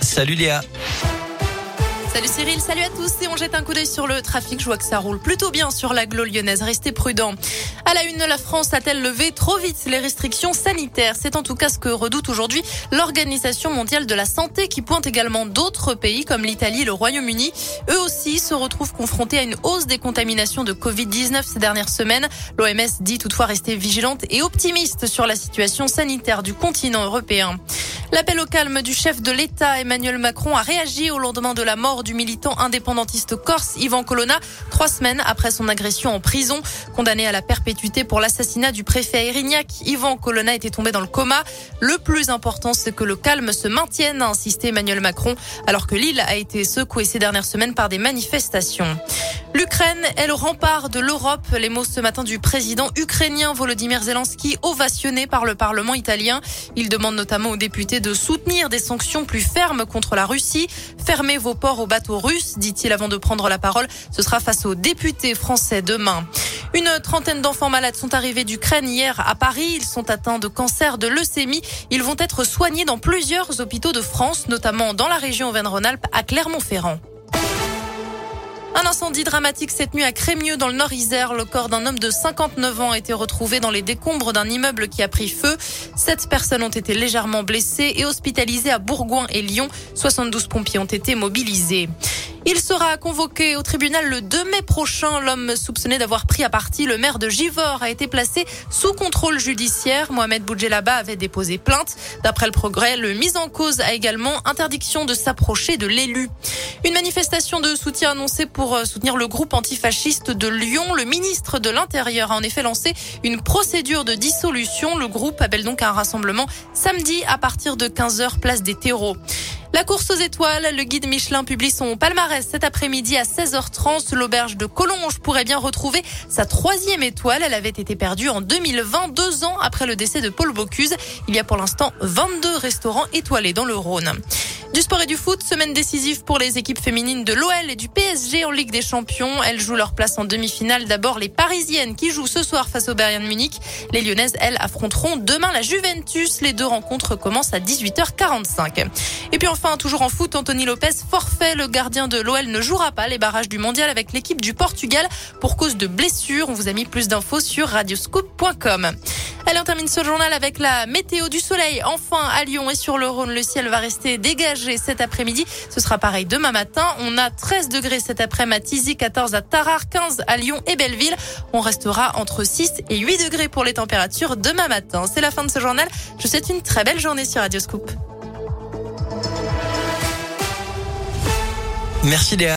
Salut Léa. Salut Cyril, salut à tous et on jette un coup d'œil sur le trafic. Je vois que ça roule plutôt bien sur la lyonnaise. Restez prudents. À la une, la France a-t-elle levé trop vite les restrictions sanitaires? C'est en tout cas ce que redoute aujourd'hui l'Organisation mondiale de la santé qui pointe également d'autres pays comme l'Italie et le Royaume-Uni. Eux aussi se retrouvent confrontés à une hausse des contaminations de Covid-19 ces dernières semaines. L'OMS dit toutefois rester vigilante et optimiste sur la situation sanitaire du continent européen. L'appel au calme du chef de l'État, Emmanuel Macron, a réagi au lendemain de la mort du militant indépendantiste corse Ivan Colonna, trois semaines après son agression en prison. Condamné à la perpétuité pour l'assassinat du préfet à Erignac, Ivan Colonna était tombé dans le coma. Le plus important, c'est que le calme se maintienne, a insisté Emmanuel Macron, alors que l'île a été secouée ces dernières semaines par des manifestations. L'Ukraine est le rempart de l'Europe. Les mots ce matin du président ukrainien Volodymyr Zelensky, ovationné par le Parlement italien. Il demande notamment aux députés de soutenir des sanctions plus fermes contre la Russie. Fermez vos ports aux bateaux russes, dit-il avant de prendre la parole. Ce sera face aux députés français demain. Une trentaine d'enfants malades sont arrivés d'Ukraine hier à Paris. Ils sont atteints de cancer de leucémie. Ils vont être soignés dans plusieurs hôpitaux de France, notamment dans la région Auvergne-Rhône-Alpes à Clermont-Ferrand. Un incendie dramatique cette nuit à Crémieux dans le Nord-Isère. Le corps d'un homme de 59 ans a été retrouvé dans les décombres d'un immeuble qui a pris feu. Sept personnes ont été légèrement blessées et hospitalisées à Bourgoin et Lyon. 72 pompiers ont été mobilisés. Il sera convoqué au tribunal le 2 mai prochain. L'homme soupçonné d'avoir pris à partie le maire de Givors a été placé sous contrôle judiciaire. Mohamed Boudjelaba avait déposé plainte. D'après le progrès, le mis en cause a également interdiction de s'approcher de l'élu. Une manifestation de soutien annoncée pour euh, soutenir le groupe antifasciste de Lyon. Le ministre de l'Intérieur a en effet lancé une procédure de dissolution. Le groupe appelle donc un rassemblement samedi à partir de 15h place des terreaux. La course aux étoiles, le guide Michelin publie son palmarès cet après-midi à 16h30. L'auberge de Collonges pourrait bien retrouver sa troisième étoile. Elle avait été perdue en 2020, deux ans après le décès de Paul Bocuse. Il y a pour l'instant 22 restaurants étoilés dans le Rhône. Du sport et du foot, semaine décisive pour les équipes féminines de l'OL et du PSG en Ligue des Champions. Elles jouent leur place en demi-finale. D'abord les Parisiennes qui jouent ce soir face au Bayern Munich. Les Lyonnaises, elles, affronteront demain la Juventus. Les deux rencontres commencent à 18h45. Et puis enfin, toujours en foot, Anthony Lopez forfait. Le gardien de l'OL ne jouera pas les barrages du mondial avec l'équipe du Portugal pour cause de blessure. On vous a mis plus d'infos sur radioscoop.com. Allez, on termine ce journal avec la météo du soleil. Enfin, à Lyon et sur le Rhône, le ciel va rester dégagé cet après-midi. Ce sera pareil demain matin. On a 13 degrés cet après-midi à Tizy, 14 à Tarare, 15 à Lyon et Belleville. On restera entre 6 et 8 degrés pour les températures demain matin. C'est la fin de ce journal. Je vous souhaite une très belle journée sur Radio Scoop. Merci Léa.